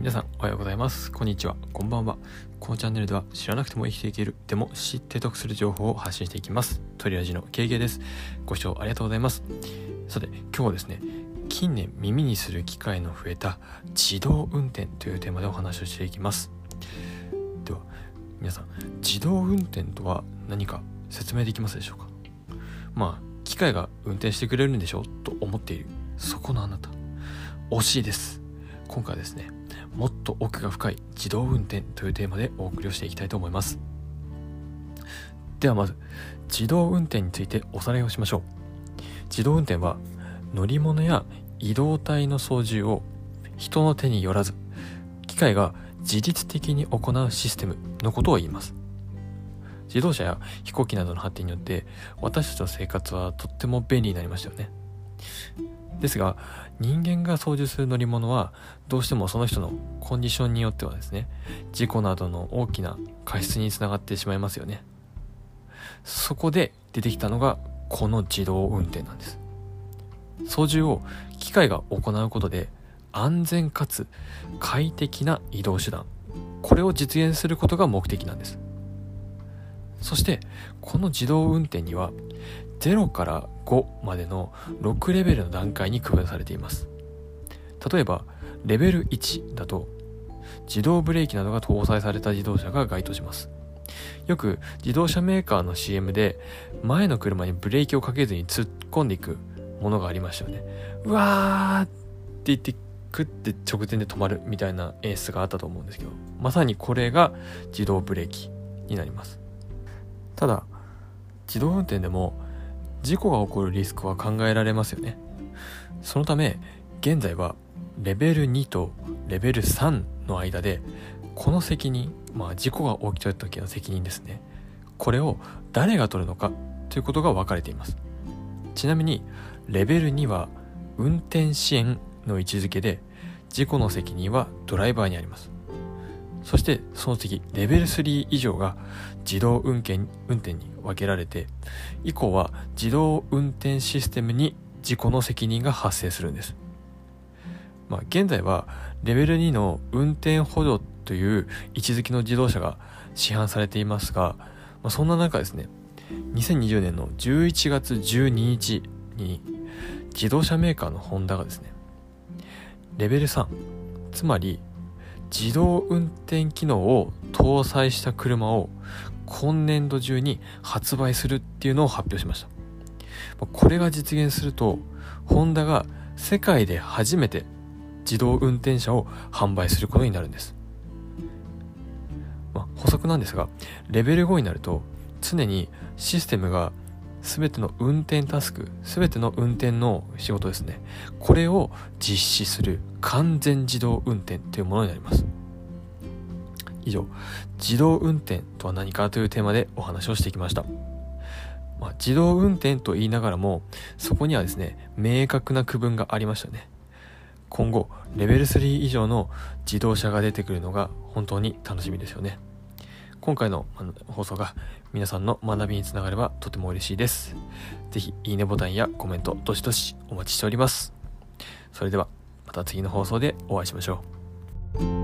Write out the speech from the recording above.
皆さんおはようございます。こんにちは。こんばんは。このチャンネルでは知らなくても生きていけるでも知って得する情報を発信していきます。トリラジの KK です。ご視聴ありがとうございます。さて今日はですね近年耳にする機会の増えた自動運転というテーマでお話をしていきます。では皆さん自動運転とは何か説明できますでしょうか？まあ機械が運転してくれるんでしょ？と思っている。そこのあなた。惜しいです。今回はですねもっと奥が深い自動運転というテーマでお送りをしていきたいと思います。ではまず自動運転についておさらいをしましょう。自動運転は乗り物や移動体の操縦を人の手によらず機械が自律的に行うシステムのことを言います。自動車や飛行機などの発展によって私たちの生活はとっても便利になりましたよね。ですが人間が操縦する乗り物はどうしてもその人のコンディションによってはですね事故などの大きな過失につながってしまいますよね。そこで出てきたのがこの自動運転なんです。操縦を機械が行うことで安全かつ快適な移動手段これを実現することが目的なんです。そしてこの自動運転には0から5までの6レベルの段階に区分されています。例えばレベル1だと自動ブレーキなどが搭載された自動車が該当します。よく自動車メーカーの CM で前の車にブレーキをかけずに突っ込んでいくものがありましたよね。うわーって言ってクッて直前で止まるみたいな演出があったと思うんですけどまさにこれが自動ブレーキになります。ただ自動運転でも事故が起こるリスクは考えられますよね。そのため現在はレベル2とレベル3の間でこの責任まあ事故が起きた時の責任ですね。これを誰が取るのかということが分かれています。ちなみにレベル2は運転支援の位置づけで事故の責任はドライバーにあります。そしてその次レベル3以上が自動運転運転に分けられて以降は自動運転システムに事故の責任が発生するんです、まあ、現在はレベル2の運転補助という位置づけの自動車が市販されていますが、まあ、そんな中ですね2020年の11月12日に自動車メーカーのホンダがですねレベル3つまり自動運転機能を搭載した車を今年度中に発売するっていうのを発表しました。これが実現するとホンダが世界で初めて自動運転車を販売することになるんです、まあ、補足なんですがレベル5になると常にシステムが全ての運転タスク全ての運転の仕事ですね。これを実施する完全自動運転というものになります。以上自動運転とは何かというテーマでお話をしてきました、まあ、自動運転と言いながらもそこにはですね明確な区分がありましたね。今後レベル3以上の自動車が出てくるのが本当に楽しみですよね。今回の放送が皆さんの学びにつながればとても嬉しいです。ぜひいいねボタンやコメントどしどしお待ちしております。それではまた次の放送でお会いしましょう。